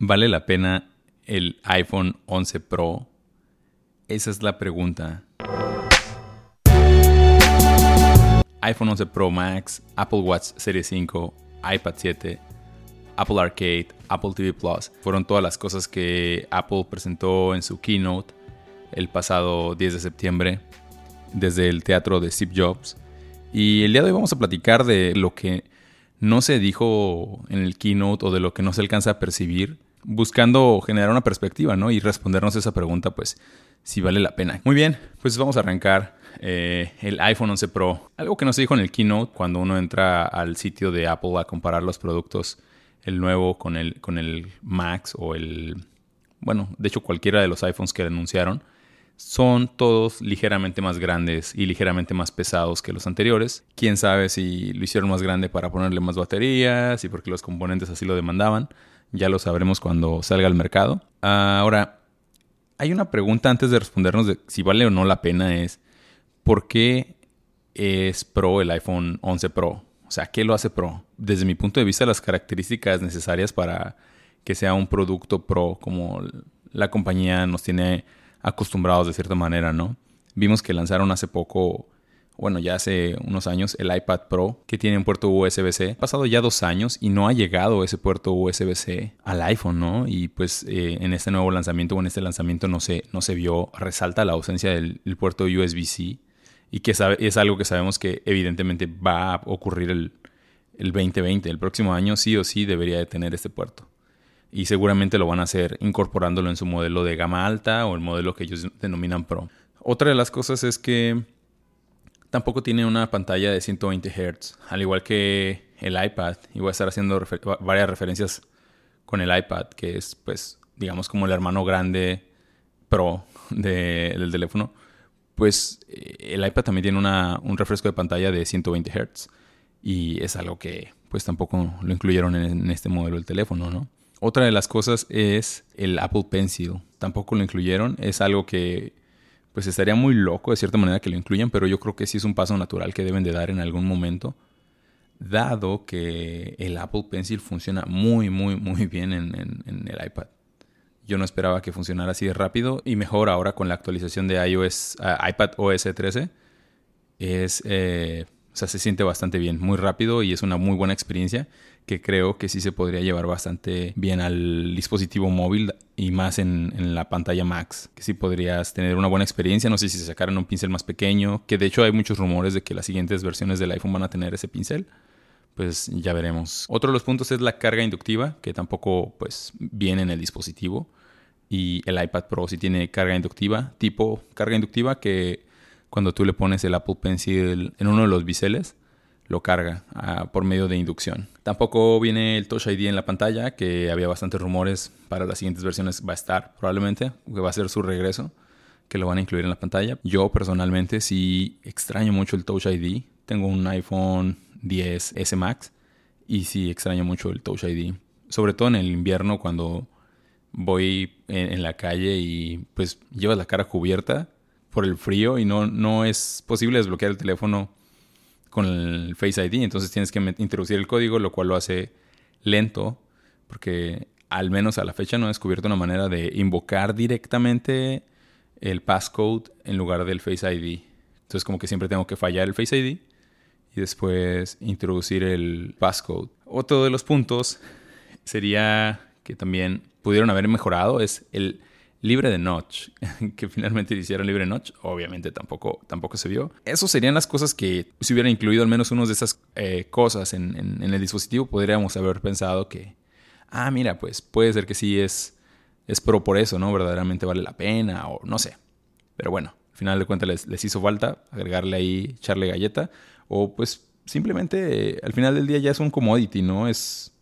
¿Vale la pena el iPhone 11 Pro? Esa es la pregunta. iPhone 11 Pro Max, Apple Watch Series 5, iPad 7, Apple Arcade, Apple TV Plus. Fueron todas las cosas que Apple presentó en su keynote el pasado 10 de septiembre desde el teatro de Steve Jobs. Y el día de hoy vamos a platicar de lo que no se dijo en el keynote o de lo que no se alcanza a percibir, buscando generar una perspectiva, ¿no? Y respondernos esa pregunta, pues, si vale la pena. Muy bien, pues vamos a arrancar eh, el iPhone 11 Pro. Algo que no se dijo en el keynote cuando uno entra al sitio de Apple a comparar los productos, el nuevo con el, con el Max o el, bueno, de hecho cualquiera de los iPhones que anunciaron son todos ligeramente más grandes y ligeramente más pesados que los anteriores. Quién sabe si lo hicieron más grande para ponerle más baterías y porque los componentes así lo demandaban. Ya lo sabremos cuando salga al mercado. Ahora, hay una pregunta antes de respondernos de si vale o no la pena es ¿por qué es Pro el iPhone 11 Pro? O sea, ¿qué lo hace Pro? Desde mi punto de vista, las características necesarias para que sea un producto Pro como la compañía nos tiene acostumbrados de cierta manera, ¿no? Vimos que lanzaron hace poco, bueno, ya hace unos años, el iPad Pro, que tiene un puerto USB-C. Pasado ya dos años y no ha llegado ese puerto USB-C al iPhone, ¿no? Y pues eh, en este nuevo lanzamiento o en este lanzamiento no se, no se vio, resalta la ausencia del, puerto USB-C y que es algo que sabemos que evidentemente va a ocurrir el, el 2020. El próximo año sí o sí debería de tener este puerto y seguramente lo van a hacer incorporándolo en su modelo de gama alta o el modelo que ellos denominan Pro. Otra de las cosas es que tampoco tiene una pantalla de 120 Hz, al igual que el iPad. Y voy a estar haciendo varias referencias con el iPad, que es, pues, digamos, como el hermano grande Pro del teléfono. Pues eh, el iPad también tiene un refresco de pantalla de 120 Hz. Y es algo que, pues, tampoco lo incluyeron en, en este modelo del teléfono, ¿no? Otra de las cosas es el Apple Pencil. Tampoco lo incluyeron. Es algo que pues estaría muy loco de cierta manera que lo incluyan, pero yo creo que sí es un paso natural que deben de dar en algún momento, dado que el Apple Pencil funciona muy, muy, muy bien en, el iPad. Yo no esperaba que funcionara así de rápido y mejor ahora con la actualización de iOS, ah, iPad OS 13. Es, eh, o sea, se siente bastante bien, muy rápido y es una muy buena experiencia que creo que sí se podría llevar bastante bien al dispositivo móvil y más en, la pantalla Max, que sí podrías tener una buena experiencia, no sé si se sacaran un pincel más pequeño, que de hecho hay muchos rumores de que las siguientes versiones del iPhone van a tener ese pincel, pues ya veremos. Otro de los puntos es la carga inductiva, que tampoco pues viene en el dispositivo, y el iPad Pro sí tiene carga inductiva, tipo carga inductiva que cuando tú le pones el Apple Pencil en uno de los biseles, lo carga ah, por medio de inducción. Tampoco viene el Touch ID en la pantalla, que había bastantes rumores para las siguientes versiones va a estar probablemente, que va a ser su regreso, que lo van a incluir en la pantalla. Yo personalmente sí extraño mucho el Touch ID. Tengo un iPhone 10 S Max y sí extraño mucho el Touch ID. Sobre todo en el invierno cuando voy en, la calle y pues llevas la cara cubierta por el frío y no, no es posible desbloquear el teléfono con el Face ID, entonces tienes que introducir el código, lo cual lo hace lento, porque al menos a la fecha no he descubierto una manera de invocar directamente el passcode en lugar del Face ID. Entonces como que siempre tengo que fallar el Face ID y después introducir el passcode. Otro de los puntos sería que también pudieron haber mejorado es el libre de notch, que finalmente hicieron libre de notch, obviamente tampoco, tampoco se vio. Eso serían las cosas que si hubieran incluido al menos una de esas eh, cosas en, el dispositivo, podríamos haber pensado que, ah, mira, pues puede ser que sí es, es pro por eso, ¿no? Verdaderamente vale la pena o no sé. Pero bueno, al final de cuentas les, les hizo falta agregarle ahí, echarle galleta o pues simplemente al final del día ya es un commodity, ¿no? Es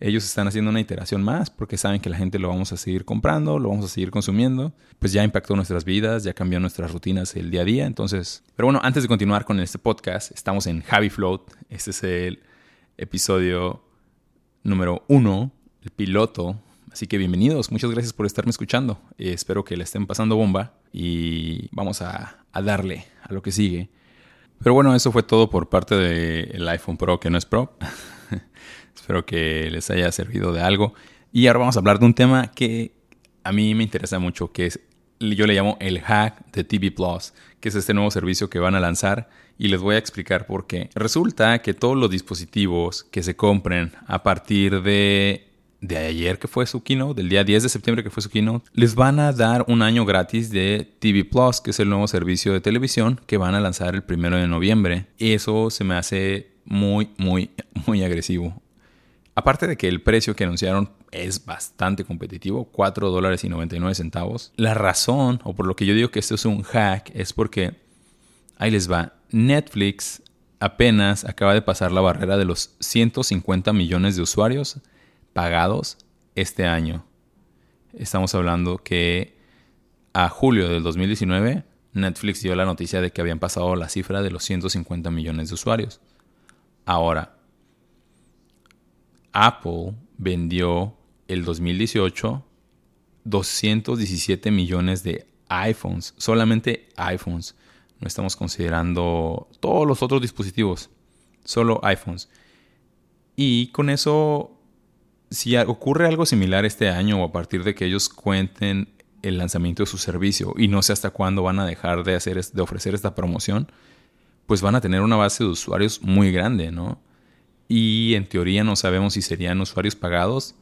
ellos están haciendo una iteración más porque saben que la gente lo vamos a seguir comprando, lo vamos a seguir consumiendo. Pues ya impactó nuestras vidas, ya cambió nuestras rutinas el día a día. Entonces, pero bueno, antes de continuar con este podcast, estamos en Javi Float. Este es el episodio número uno, el piloto. Así que bienvenidos, muchas gracias por estarme escuchando. espero que le estén pasando bomba y vamos a, darle a lo que sigue. Pero bueno, eso fue todo por parte del iPhone Pro que no es Pro. Espero que les haya servido de algo. Y ahora vamos a hablar de un tema que a mí me interesa mucho, que es, yo le llamo el hack de TV Plus, que es este nuevo servicio que van a lanzar y les voy a explicar por qué. Resulta que todos los dispositivos que se compren a partir de de ayer que fue su keynote, del día 10 de septiembre que fue su keynote, les van a dar un año gratis de TV Plus, que es el nuevo servicio de televisión que van a lanzar el primero de noviembre. Eso se me hace muy, muy, muy agresivo. Aparte de que el precio que anunciaron es bastante competitivo, 4 dólares y 99 centavos. La razón, o por lo que yo digo que esto es un hack, es porque, ahí les va, Netflix apenas acaba de pasar la barrera de los 150 millones de usuarios pagados este año. Estamos hablando que a julio del 2019 Netflix dio la noticia de que habían pasado la cifra de los 150 millones de usuarios. Ahora, Apple vendió el 2018 217 millones de iPhones, solamente iPhones. No estamos considerando todos los otros dispositivos, solo iPhones. Y con eso si ocurre algo similar este año o a partir de que ellos cuenten el lanzamiento de su servicio y no sé hasta cuándo van a dejar de, hacer, de ofrecer esta promoción, pues van a tener una base de usuarios muy grande, ¿no? Y en teoría no sabemos si serían usuarios pagados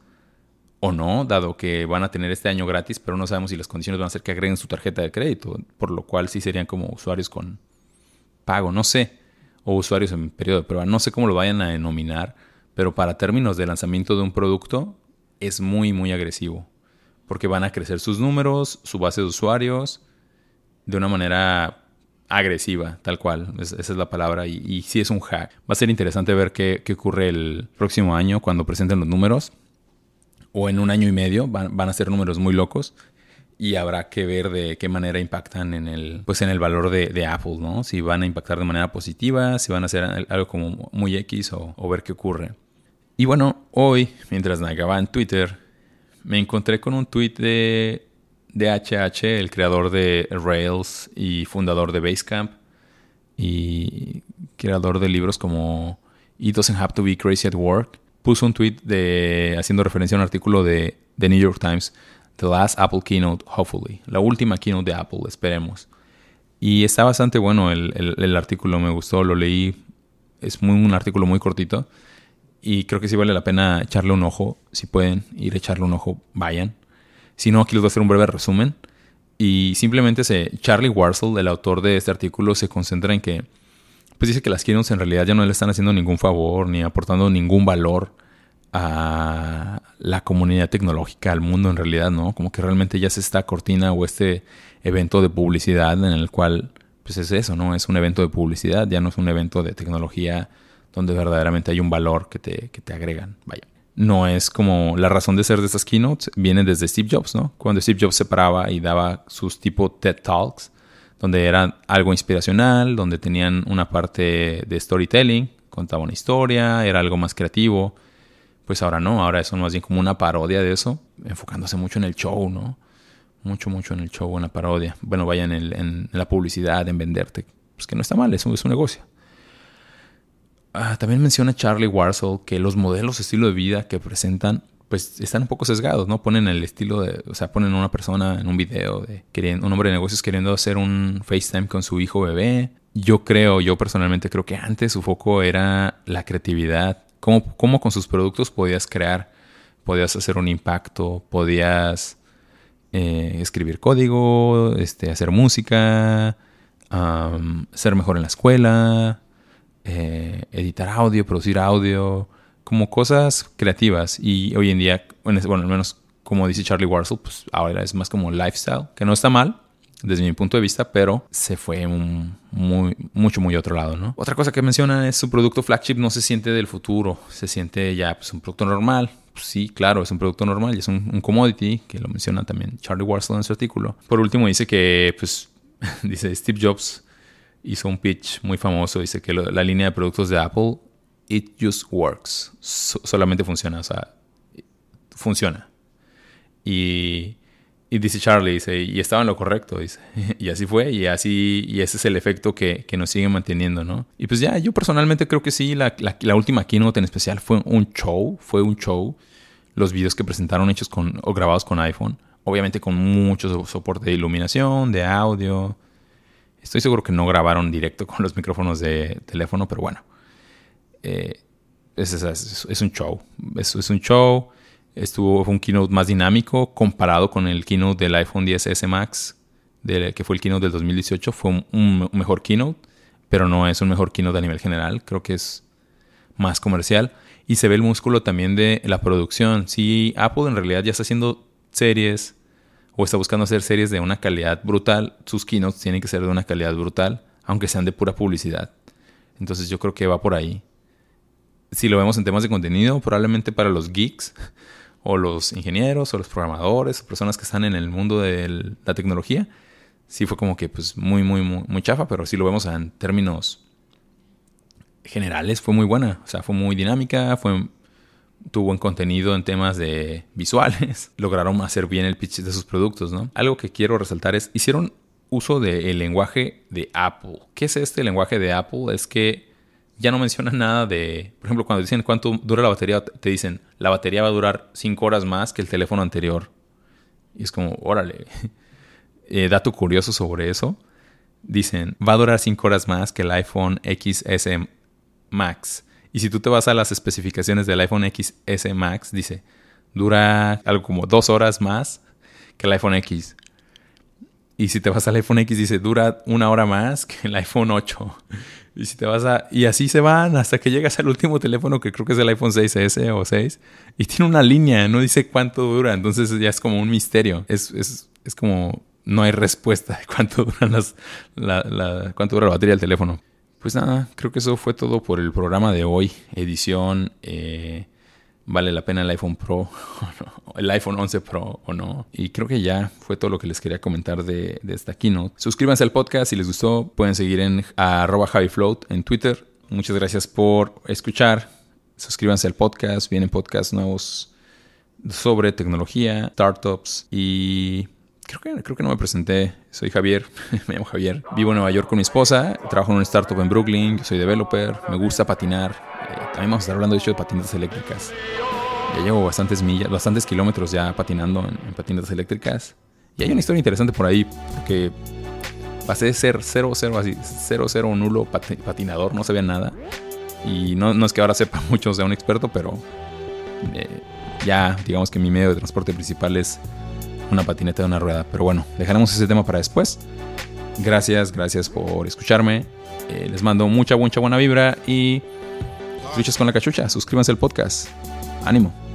o no, dado que van a tener este año gratis, pero no sabemos si las condiciones van a ser que agreguen su tarjeta de crédito, por lo cual sí serían como usuarios con pago, no sé, o usuarios en periodo de prueba, no sé cómo lo vayan a denominar pero para términos de lanzamiento de un producto es muy, muy agresivo. Porque van a crecer sus números, su base de usuarios, de una manera agresiva, tal cual. esa es la palabra. Y, y, sí es un hack. Va a ser interesante ver qué, ocurre el próximo año cuando presenten los números. O en un año y medio. Van, a ser números muy locos. Y habrá que ver de qué manera impactan en el, pues en el valor de, Apple, ¿no? Si van a impactar de manera positiva, si van a hacer algo como muy X o, o ver qué ocurre. Y bueno, hoy, mientras navegaba en Twitter, me encontré con un tweet de, de HH, el creador de Rails y fundador de Basecamp, y creador de libros como It Doesn't Have to Be Crazy at Work. Puso un tweet haciendo referencia a un artículo de The New York Times, The Last Apple Keynote, Hopefully, la última keynote de Apple, esperemos. Y está bastante bueno el, artículo, me gustó, lo leí, es un artículo muy cortito y creo que sí vale la pena echarle un ojo. Si pueden ir a echarle un ojo, vayan. Si no, aquí les voy a hacer un breve resumen. Y simplemente se, Charlie Warzel, el autor de este artículo, se concentra en que, pues dice que las keynotes en realidad ya no le están haciendo ningún favor ni aportando ningún valor a la comunidad tecnológica, al mundo en realidad, ¿no? Como que realmente ya es esta cortina o este evento de publicidad en el cual, pues es eso, ¿no? Es un evento de publicidad, ya no es un evento de tecnología donde verdaderamente hay un valor que te, que te agregan. Vaya. No es como la razón de ser de estas keynotes, viene desde Steve Jobs, ¿no? Cuando Steve Jobs se paraba y daba sus tipo TED Talks, donde era algo inspiracional, donde tenían una parte de storytelling, contaba una historia, era algo más creativo. Pues ahora no, ahora es más bien como una parodia de eso, enfocándose mucho en el show, ¿no? Mucho, mucho en el show, en la parodia. Bueno, vaya en, la publicidad, en venderte. Pues que no está mal, es un negocio. Ah, también menciona Charlie Warsaw que los modelos de estilo de vida que presentan pues están un poco sesgados, ¿no? Ponen el estilo de, o sea, ponen una persona en un video de queriendo, un hombre de negocios queriendo hacer un FaceTime con su hijo bebé. Yo creo, yo personalmente creo que antes su foco era la creatividad, cómo, cómo con sus productos podías crear, podías hacer un impacto, podías eh, escribir código, este, hacer música, ser mejor en la escuela, eh, editar audio, producir audio, como cosas creativas. Y hoy en día, bueno, al menos como dice Charlie Warsaw, pues ahora es más como lifestyle, que no está mal desde mi punto de vista, pero se fue muy, mucho, muy otro lado, ¿no? Otra cosa que menciona es su producto flagship no se siente del futuro, se siente ya pues, un producto normal. Pues sí, claro, es un producto normal y es un, commodity, que lo menciona también Charlie Warsaw en su artículo. Por último, dice que, pues, dice Steve Jobs hizo un pitch muy famoso. Dice que la línea de productos de Apple, it just works. solamente funciona, o sea, funciona. Y, dice Charlie, dice, y estaba en lo correcto, dice. Y así fue, y así, y ese es el efecto que, nos sigue manteniendo, ¿no? Y pues ya, yo personalmente creo que sí, la, la, la última keynote en especial fue un show, fue un show. los videos que presentaron hechos con, o grabados con iPhone. Obviamente con mucho soporte de iluminación, de audio. Estoy seguro que no grabaron directo con los micrófonos de teléfono, pero bueno. Eh, es, un show. Es, un show. Estuvo, un keynote más dinámico comparado con el keynote del iPhone 10S Max, que fue el keynote del 2018. Fue un, mejor keynote, pero no es un mejor keynote a nivel general. Creo que es más comercial. Y se ve el músculo también de la producción. Si Apple en realidad ya está haciendo series o está buscando hacer series de una calidad brutal, sus keynotes tienen que ser de una calidad brutal, aunque sean de pura publicidad. Entonces yo creo que va por ahí. Si lo vemos en temas de contenido, probablemente para los geeks o los ingenieros o los programadores personas que están en el mundo de la tecnología, sí fue como que pues muy, muy, muy, muy chafa, pero si lo vemos en términos generales fue muy buena, o sea, fue muy dinámica, fue tuvo buen contenido en temas de visuales, lograron hacer bien el pitch de sus productos, ¿no? Algo que quiero resaltar es, hicieron uso del lenguaje de Apple. ¿Qué es este lenguaje de Apple? Es que ya no mencionan nada de, por ejemplo, cuando dicen cuánto dura la batería, te dicen, la batería va a durar 5 horas más que el teléfono anterior. Y es como, órale, eh, dato curioso sobre eso. Dicen, va a durar 5 horas más que el iPhone XS Max. Y si tú te vas a las especificaciones del iPhone XS Max, dice, dura algo como 2 horas más que el iPhone X. Y si te vas al iPhone X, dice, dura una hora más que el iPhone 8. Y si te vas a. Y así se van hasta que llegas al último teléfono que creo que es el iPhone 6S o 6. Y tiene una línea, no dice cuánto dura. Entonces ya es como un misterio. Es, es, es como. No hay respuesta de cuánto duran las. La, la, cuánto dura la batería del teléfono. Pues nada, creo que eso fue todo por el programa de hoy. Edición. Eh, vale la pena el iPhone Pro el iPhone 11 Pro o no. Y creo que ya fue todo lo que les quería comentar de, esta keynote. Suscríbanse al podcast si les gustó. Pueden seguir en arroba JaviFloat en Twitter. Muchas gracias por escuchar. Suscríbanse al podcast. Vienen podcasts nuevos sobre tecnología, startups y creo que, creo que no me presenté. Soy Javier, me llamo Javier. Vivo en Nueva York con mi esposa, trabajo en una startup en Brooklyn, soy developer, me gusta patinar. Eh, también vamos a estar hablando de hecho de patinetas eléctricas. Ya llevo bastantes millas, bastantes kilómetros ya patinando en, patinetas eléctricas. Y hay una historia interesante por ahí, porque pasé de ser cero, cero, así, cero, cero, nulo patinador, no sabía nada. Y no, no, es que ahora sepa mucho, sea un experto, pero eh, ya digamos que mi medio de transporte principal es una patineta de una rueda. Pero bueno, dejaremos ese tema para después. Gracias, gracias por escucharme. Eh, les mando mucha, mucha buena vibra y luchas con la cachucha. Suscríbanse al podcast. Ánimo.